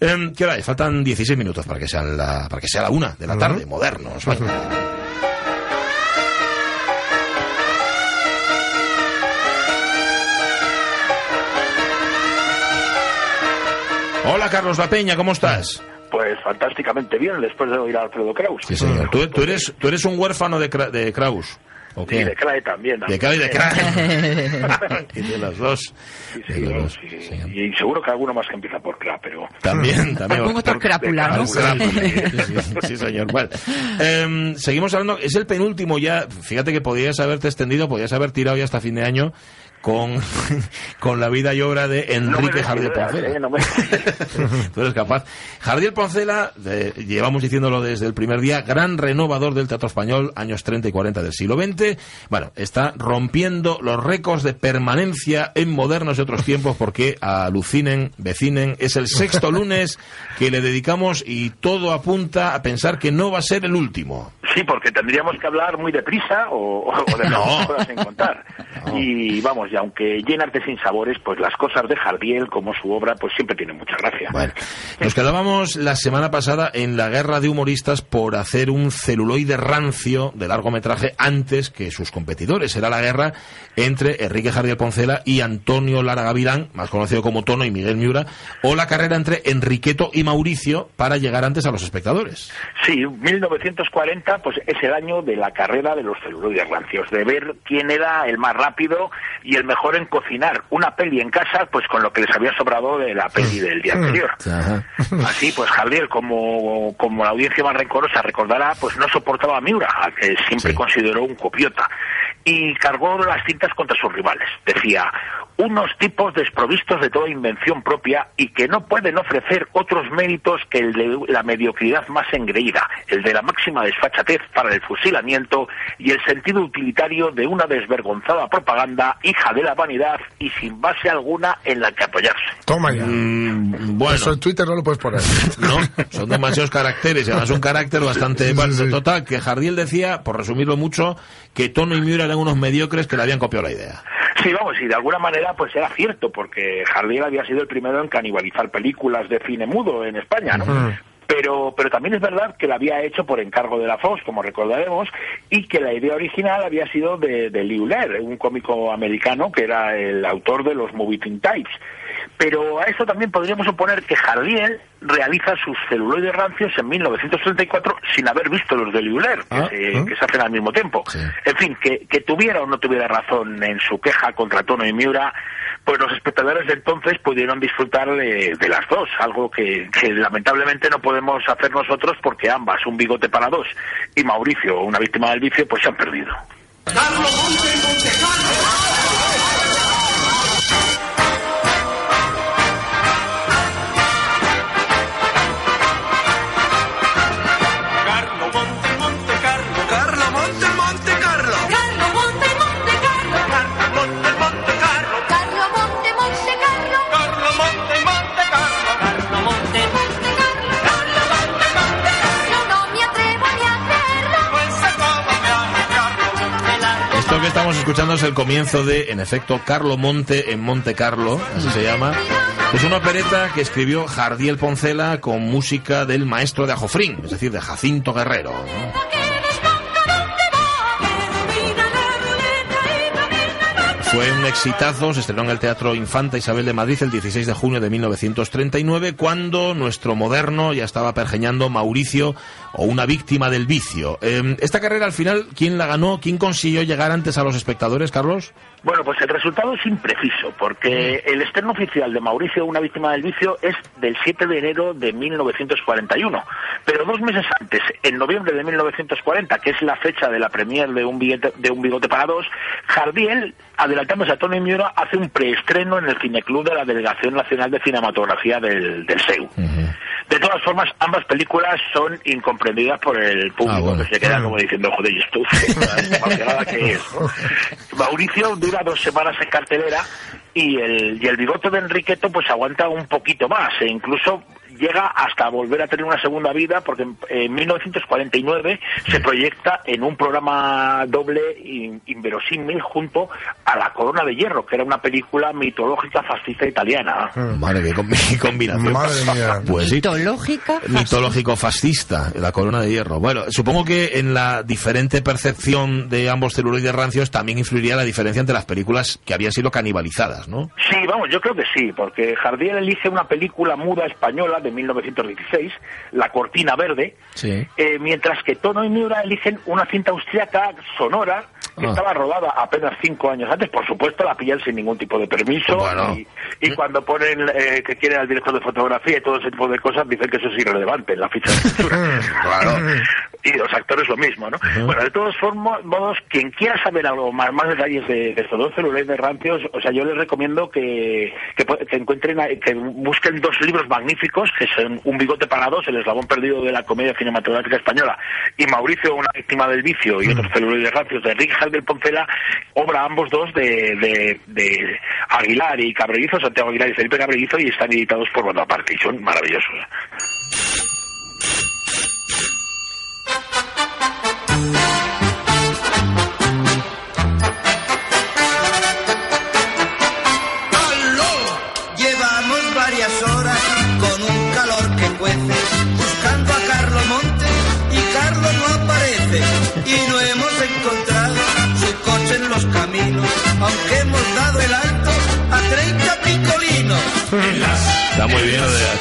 Em, ¿Qué hora es? Faltan 16 minutos para que sea la, para que sea la una de la tarde, modernos. Hola Carlos La Peña, ¿cómo estás? Pues fantásticamente bien, después de oír a Alfredo Kraus. Sí, señor. ¿Tú, tú eres, tú eres un huérfano de, de Kraus. ¿O Y de Clay también. De Kraus y de Kraus. y de los dos. Sí, De sí, los no, dos, sí. Y seguro que alguno más que empieza por Cla, pero... También, también. Algún otro crápula, ¿no? Sí, señor. Bueno, em, seguimos hablando. Es el penúltimo ya. Fíjate que podías haberte extendido, podías haber tirado ya hasta fin de año con, con la vida y obra de No Enrique des Jardiel Poncela. ¿eh? No me- Tú eres capaz. Jardiel Poncela, de- llevamos diciéndolo desde el primer día, gran renovador del teatro español, años 30 y 40 del siglo XX. Bueno, está rompiendo los récords de permanencia en modernos y otros tiempos porque alucinen, vecinen. Es el sexto lunes que le dedicamos y todo apunta a pensar que no va a ser el último. Sí, porque tendríamos que hablar muy deprisa o, o de No. cosas en contar. Y vamos, y aunque llenas de sinsabores, pues las cosas de Jardiel, como su obra, pues siempre tienen mucha gracia. Bueno, nos quedábamos la semana pasada en la guerra de humoristas por hacer un celuloide rancio de largometraje antes que sus competidores. Era la guerra entre Enrique Jardiel Poncela y Antonio Lara Gavilán, más conocido como Tono y Miguel Miura, o la carrera entre Enriqueto y Mauricio para llegar antes a los espectadores. Sí, 1940 pues es el año de la carrera de los celuloides rancios, de ver quién era el más rápido y el mejor en cocinar una peli en casa, pues con lo que les había sobrado de la peli del día anterior. Así, pues Javier, como, como la audiencia más rencorosa recordará, pues no soportaba a Miura, al que siempre Sí. consideró un copiota, y cargó las cintas contra sus rivales. Decía, unos tipos desprovistos de toda invención propia y que no pueden ofrecer otros méritos que el de la mediocridad más engreída, el de la máxima desfachatez para el fusilamiento y el sentido utilitario de una desvergonzada propaganda, hija de la vanidad y sin base alguna en la que apoyarse. Toma ya. Mm, bueno, Eso en Twitter no lo puedes poner. no, son demasiados caracteres y además un carácter bastante... Sí. Total, que Jardiel decía, por resumirlo mucho, que Tono y Miura eran unos mediocres que le habían copiado la idea. Sí, vamos, y de alguna manera pues era cierto, porque Jardiel había sido el primero en canibalizar películas de cine mudo en España, ¿no? Pero, pero también es verdad que la había hecho por encargo de la Fox, como recordaremos, y que la idea original había sido de, de Liu un cómico americano que era el autor de los Movie Teen Types. Pero a eso también podríamos suponer que Jardiel realiza sus celuloides rancios en 1934 sin haber visto los de Liu Ler, que, Ah, se, ah. que se hacen al mismo tiempo. Sí. En fin, que, que tuviera o no tuviera razón en su queja contra Tono y Miura, pues los espectadores de entonces pudieron disfrutar de, de las dos, algo que, que lamentablemente no podemos hacer nosotros porque ambas, un bigote para dos y Mauricio, una víctima del vicio, pues se han perdido. Estamos escuchando es el comienzo de, en efecto, Carlo Monte en Monte Carlo, así se llama. Es una opereta que escribió Jardiel Poncela con música del maestro de Ajofrín, es decir, de Jacinto Guerrero. Fue un exitazo, se estrenó en el Teatro Infanta Isabel de Madrid el 16 de junio de 1939, cuando nuestro moderno ya estaba pergeñando Mauricio o una víctima del vicio. Eh, esta carrera al final, ¿quién la ganó? ¿Quién consiguió llegar antes a los espectadores, Carlos? Bueno, pues el resultado es impreciso, porque el estreno oficial de Mauricio, una víctima del vicio, es del 7 de enero de 1941. Pero dos meses antes, en noviembre de 1940, que es la fecha de la premier de un, billete- de un bigote para dos, Jardiel, adelantándose a Tony Miura, hace un preestreno en el Cineclub de la Delegación Nacional de Cinematografía del, del SEU. De todas formas, ambas películas son incomprendidas por el público, Ah, bueno. que se queda como diciendo, joder, ¿y esto? ¿Esta vaciada qué es? Mauricio dura dos semanas en cartelera y el, y el bigote de Enriqueto pues aguanta un poquito más e incluso llega hasta volver a tener una segunda vida porque en, en 1949 se proyecta en un programa doble in- inverosímil junto a La Corona de Hierro, que era una película mitológica fascista italiana. Madre mía, con- qué combinación. Madre mía. Pues. Mitológica. Mitológico fascista, la corona de hierro. Bueno, supongo que en la diferente percepción de ambos celuloides rancios también influiría la diferencia entre las películas que habían sido canibalizadas, ¿no? Sí, vamos, yo creo que sí, porque Jardiel elige una película muda española de 1916, La Cortina Verde, Sí. eh, mientras que Tono y Miura eligen una cinta austríaca sonora que Ah. estaba rodada apenas cinco años antes. Por supuesto, la pillan sin ningún tipo de permiso. Bueno. Y, y cuando ponen eh, que quieren al director de fotografía y todo ese tipo de cosas, dicen que eso es irrelevante en la ficha de censura. Claro. y los actores lo mismo, ¿no? Bueno, de todos formo- modos, quien quiera saber algo más, más detalles de, de estos dos celulares rancios, o sea, yo les recomiendo que, que, que encuentren, que busquen dos libros magníficos, que son Un bigote para dos, El eslabón perdido de la comedia cinematográfica española, y Mauricio, una víctima del vicio, y otros celuloides rancios, de Enrique Jalder Poncela, obra ambos dos de, de, de Aguilar y Cabrerizo, Santiago Aguilar y Felipe Cabrerizo, y están editados por Bonaparte, y son maravillosos.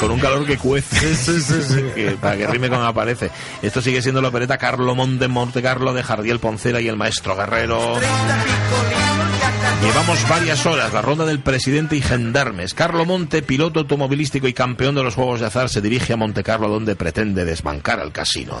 Con un calor que cuece. que- para que rime con aparece. Esto sigue siendo la opereta Carlo Monte Monte Carlo de Jardiel Poncela y el maestro Guerrero. 30 picolinos ya casi. Llevamos varias horas, la ronda del presidente y gendarmes. Carlo Monte, piloto automovilístico y campeón de los Juegos de Azar, se dirige a Monte Carlo donde pretende desbancar al casino.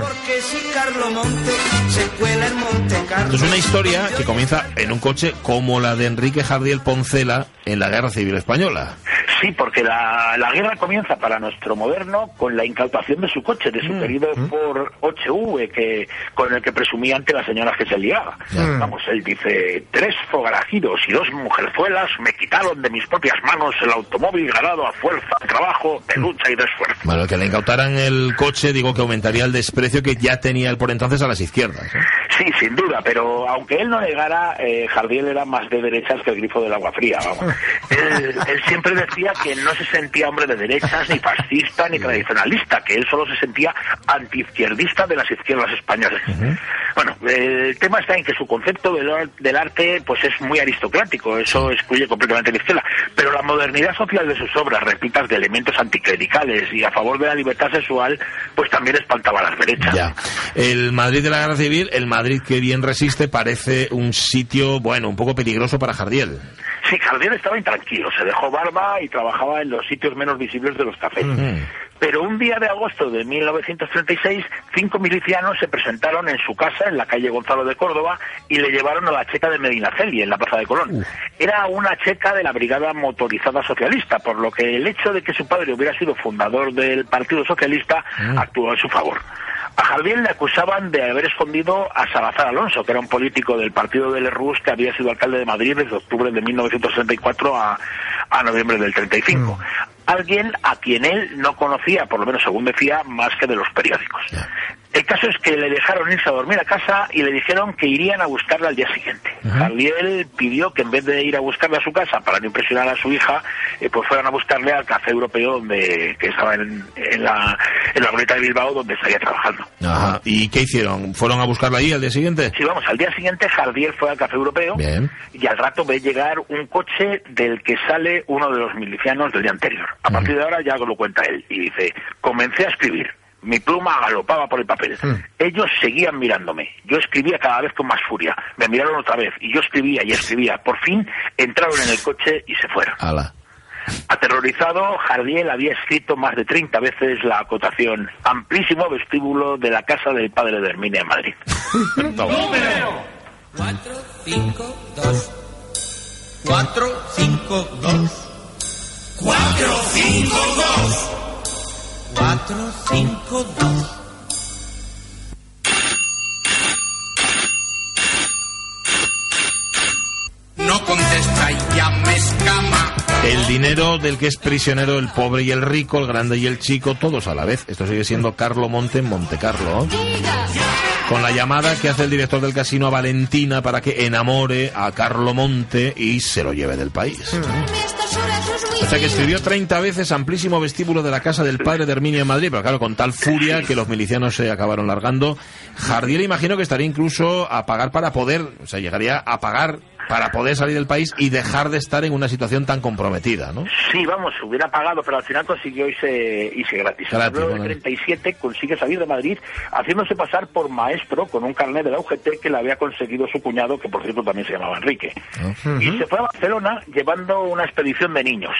Porque si Carlo Monte se cuela en Monte Carlo. Esto es una historia que comienza en un coche como la de Enrique Jardiel Poncela en la Guerra Civil Española. Sí, porque la, la guerra comienza para nuestro moderno con la incautación de su coche, de su querido por 8V, que, con el que presumía ante las señoras que se liaba. Vamos, él dice, tres forajidos y dos mujerzuelas me quitaron de mis propias manos el automóvil ganado a fuerza de trabajo, de lucha y de esfuerzo. Bueno, que le incautaran el coche, digo que aumentaría el desprecio que ya tenía él por entonces a las izquierdas. ¿eh? Sí, sin duda, pero aunque él no negara, eh, Jardiel era más de derechas que el grifo del agua fría, vamos. él, él siempre decía que no se sentía hombre de derechas, ni fascista, ni tradicionalista, que él solo se sentía antiizquierdista de las izquierdas españolas. Bueno, eh, el tema está en que su concepto del, del arte pues es muy aristocrático, eso excluye completamente la izquierda, pero la modernidad social de sus obras, repitas de elementos anticlericales y a favor de la libertad sexual, pues también espantaba a las derechas. Ya. El Madrid de la Guerra Civil, el Madrid que bien resiste, parece un sitio, bueno, un poco peligroso para Jardiel. Sí, Jardiel estaba intranquilo, se dejó barba y trabajaba en los sitios menos visibles de los cafés. Pero un día de agosto de 1936, cinco milicianos se presentaron en su casa en la calle Gonzalo de Córdoba y le llevaron a la checa de Medinaceli, en la Plaza de Colón. Era una checa de la Brigada Motorizada Socialista, por lo que el hecho de que su padre hubiera sido fundador del Partido Socialista actuó en su favor. A Jardiel le acusaban de haber escondido a Salazar Alonso, que era un político del partido del RUS que había sido alcalde de Madrid desde octubre de 1964 a, a noviembre del 35. Alguien a quien él no conocía, por lo menos según decía, más que de los periódicos. El caso es que le dejaron irse a dormir a casa y le dijeron que irían a buscarla al día siguiente. Jardiel pidió que en vez de ir a buscarla a su casa para no impresionar a su hija, eh, pues fueran a buscarle al café europeo donde que estaba en, en la en la de Bilbao donde estaría trabajando. Ajá. ¿Y qué hicieron? ¿Fueron a buscarla allí al día siguiente? Sí, vamos, al día siguiente Jardiel fue al café europeo Bien. y al rato ve llegar un coche del que sale uno de los milicianos del día anterior. A partir de ahora ya lo cuenta él y dice, comencé a escribir. Mi pluma galopaba por el papel. Ellos seguían mirándome. Yo escribía cada vez con más furia. Me miraron otra vez y yo escribía y escribía. Por fin entraron en el coche y se fueron. Ala. Aterrorizado, Jardiel había escrito más de 30 veces la acotación amplísimo vestíbulo de la casa del padre de Herminia en Madrid. 4, 5, 2. 4, 5, 2. 4, 5, 2. 4, 5, 2. No contesta y ya me escama. El dinero del que es prisionero el pobre y el rico, el grande y el chico, todos a la vez. Esto sigue siendo Carlo Monte en Monte Carlo. Con la llamada que hace el director del casino a Valentina para que enamore a Carlo Monte y se lo lleve del país. O sea que escribió 30 veces amplísimo vestíbulo de la casa del padre de Herminio en Madrid, pero claro, con tal furia que los milicianos se acabaron largando. Jardiel imagino que estaría incluso a pagar para poder, o sea, llegaría a pagar para poder salir del país y dejar de estar en una situación tan comprometida, ¿no? Sí, vamos, hubiera pagado, pero al final consiguió irse, irse gratis. Gratis, En bueno. 37 consigue salir de Madrid haciéndose pasar por maestro con un carnet de la UGT que le había conseguido su cuñado, que por cierto también se llamaba Enrique. Y se fue a Barcelona llevando una expedición de niños.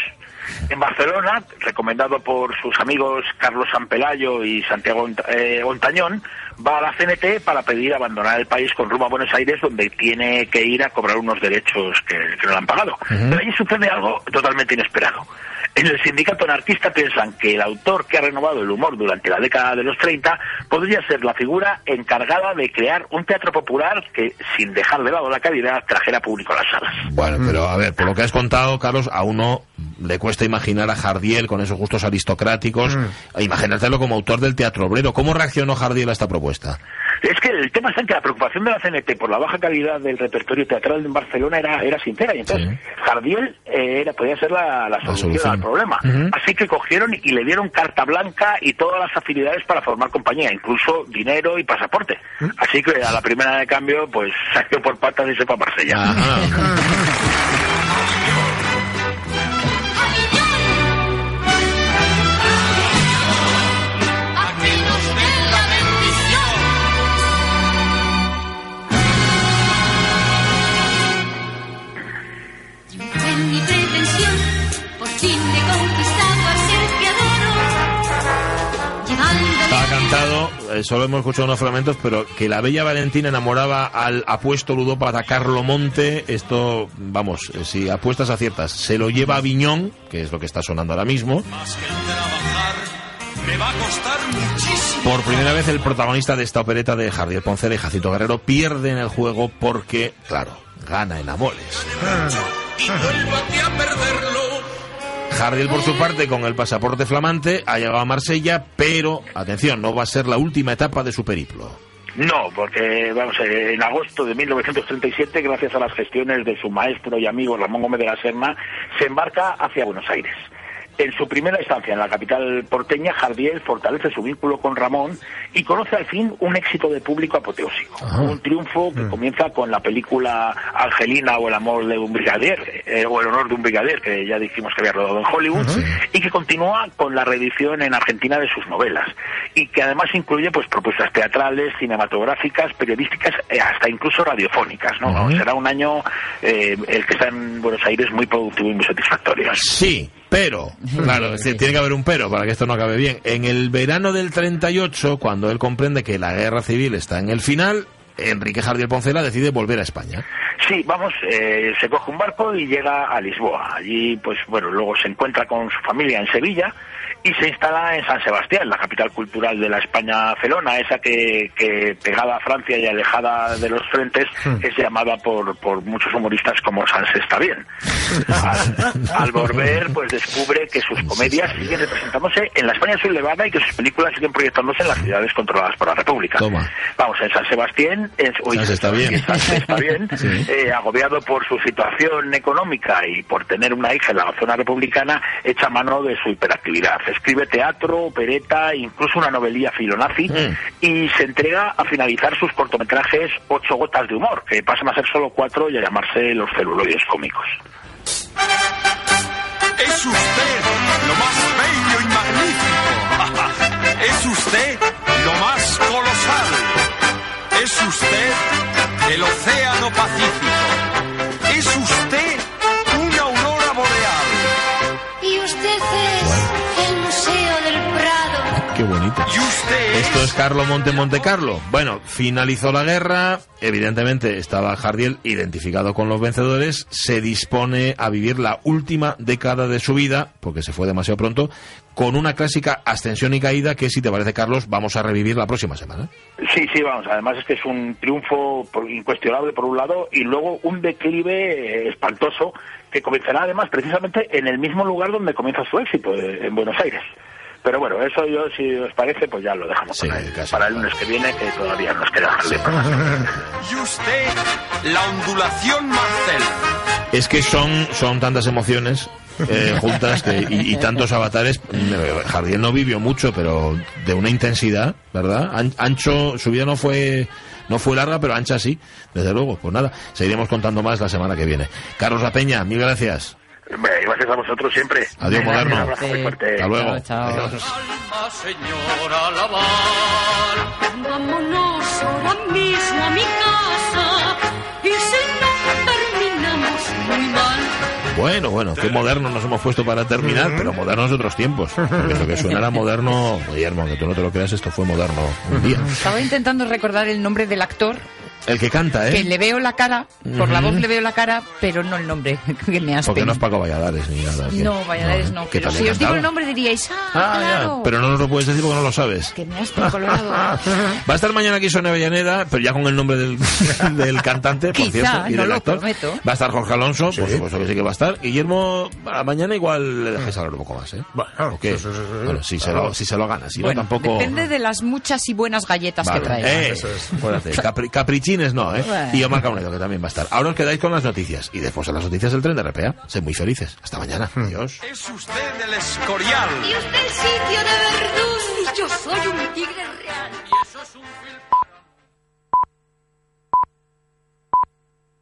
En Barcelona, recomendado por sus amigos Carlos Sampelayo y Santiago eh, Ontañón, va a la CNT para pedir abandonar el país con rumbo a Buenos Aires, donde tiene que ir a cobrar unos derechos que, que no le han pagado. Pero allí sucede algo totalmente inesperado. En el sindicato anarquista piensan que el autor que ha renovado el humor durante la década de los 30 podría ser la figura encargada de crear un teatro popular que, sin dejar de lado la calidad, trajera público a las salas. Bueno, pero a ver, por lo que has contado, Carlos, a uno le cuesta imaginar a Jardiel con esos gustos aristocráticos, e imaginártelo como autor del Teatro Obrero. ¿Cómo reaccionó Jardiel a esta propuesta? Es que el tema está en que la preocupación de la CNT por la baja calidad del repertorio teatral en Barcelona era, era sincera y entonces Sí. Jardiel eh, era, podía ser la, la solución, solución. al problema. Así que cogieron y le dieron carta blanca y todas las facilidades para formar compañía, incluso dinero y pasaporte. Así que a la primera de cambio, pues salió por patas y se fue a Marsella. Estaba cantado, eh, solo hemos escuchado unos fragmentos, pero que la bella Valentina enamoraba al apuesto ludópata Carlo Monte, esto, vamos, eh, si apuestas aciertas, se lo lleva a Viñón, que es lo que está sonando ahora mismo. Más que trabajar me va a costar muchísimo. Por primera vez el protagonista de esta opereta de Jardiel Poncela y Jacinto Guerrero pierde en el juego porque, claro, gana en Amoles. Y vuelvo aquí a perderlo. Jardiel, por su parte, con el pasaporte flamante, ha llegado a Marsella, pero, atención, no va a ser la última etapa de su periplo. No, porque vamos, eh, en agosto de 1937, gracias a las gestiones de su maestro y amigo Ramón Gómez de la Serna, se embarca hacia Buenos Aires. En su primera estancia en la capital porteña, Jardiel fortalece su vínculo con Ramón y conoce al fin un éxito de público apoteósico. Un triunfo que comienza con la película Angelina o el amor de un brigadier, eh, o el honor de un brigadier, que ya dijimos que había rodado en Hollywood, y que continúa con la reedición en Argentina de sus novelas. Y que además incluye pues propuestas teatrales, cinematográficas, periodísticas, eh, hasta incluso radiofónicas. ¿no? Será un año eh, el que está en Buenos Aires muy productivo y muy satisfactorio. Sí, pero, claro, tiene que haber un pero para que esto no acabe bien. En el verano del 38, cuando él comprende que la guerra civil está en el final, Enrique Jardiel Poncela decide volver a España. Sí, vamos, eh, se coge un barco y llega a Lisboa. Allí, pues bueno, luego se encuentra con su familia en Sevilla y se instala en San Sebastián, la capital cultural de la España felona, esa que, que pegada a Francia y alejada de los frentes es llamada por, por muchos humoristas como San Se está bien. Al, al volver, pues descubre que sus comedias siguen representándose en la España sublevada y que sus películas siguen proyectándose en las ciudades controladas por la República. Toma. Vamos, en San Sebastián, en, San Se está bien. San está bien, Sí. Eh, agobiado por su situación económica y por tener una hija en la zona republicana, echa mano de su hiperactividad. Escribe teatro, opereta, incluso una novelía filonazi Mm. y se entrega a finalizar sus cortometrajes Ocho gotas de humor, que pasan a ser solo cuatro y a llamarse Los celuloides cómicos. Es usted lo más bello y magnífico. Es usted lo más colosal. Es usted el océano Pacífico. Esto es Carlo Monte Monte Carlo. Bueno, finalizó la guerra, evidentemente estaba Jardiel identificado con los vencedores, se dispone a vivir la última década de su vida, porque se fue demasiado pronto, con una clásica ascensión y caída que, si te parece, Carlos, vamos a revivir la próxima semana. Sí, sí, vamos. Además es que es un triunfo incuestionable por un lado y luego un declive eh, espantoso que comenzará además precisamente en el mismo lugar donde comienza su éxito, eh, en Buenos Aires. Pero bueno, eso yo, si os parece, pues ya lo dejamos Sí, para, el, casi. para el lunes que viene, que todavía nos queda. Y usted, la ondulación Marcel. Es que son, son tantas emociones eh, juntas que, y, y tantos avatares. Jardiel no vivió mucho, pero de una intensidad, ¿verdad? An- Ancho, su vida no fue no fue larga, pero ancha sí, desde luego. Pues nada, seguiremos contando más la semana que viene. Carlos La Peña, mil gracias. Gracias a vosotros siempre. Adiós, moderno. Un abrazo muy fuerte. Hasta luego. Chao, chao. Adiós. Alma, señora Laval. Vámonos ahora mismo a mi casa y si no terminamos muy mal. Bueno, bueno, qué moderno nos hemos puesto para terminar, pero modernos de otros tiempos. Porque lo que suena era moderno, Guillermo, que tú no te lo creas, esto fue moderno un día. Estaba intentando recordar el nombre del actor, El que canta, que ¿eh? le veo la cara, por la voz le veo la cara, pero no el nombre, que me has Porque no es Paco Valladares ni nada. ¿qué? No, Valladares no. ¿Qué Pero tal si os digo el nombre diríais, ah, Ah, claro. ya, pero no nos lo puedes decir porque no lo sabes. Que me has colorado. Va a estar mañana aquí Sonia Avellaneda, pero ya con el nombre del, del cantante, por Quizá, cierto, y no del lo actor. prometo. Va a estar Jorge Alonso, por supuesto que sí que va a estar. Guillermo, a mañana igual le dejes hablar un poco más, ¿eh? Bueno, ¿O qué? sí, sí, sí, sí. Bueno, si se, Claro. lo, si se lo gana, si Bueno, no tampoco... depende de las muchas y buenas galletas Vale. que traiga. Eh, Eso es. capri- caprichines no, ¿eh? Bueno. Y Omar Caunedo, que también va a estar. Ahora os quedáis con las noticias. Y después de las noticias del tren de RPA. Sed muy felices. Hasta mañana. Adiós. Es usted el escorial. Y usted el sitio de Verdún y yo soy un tigre real. Y eso es un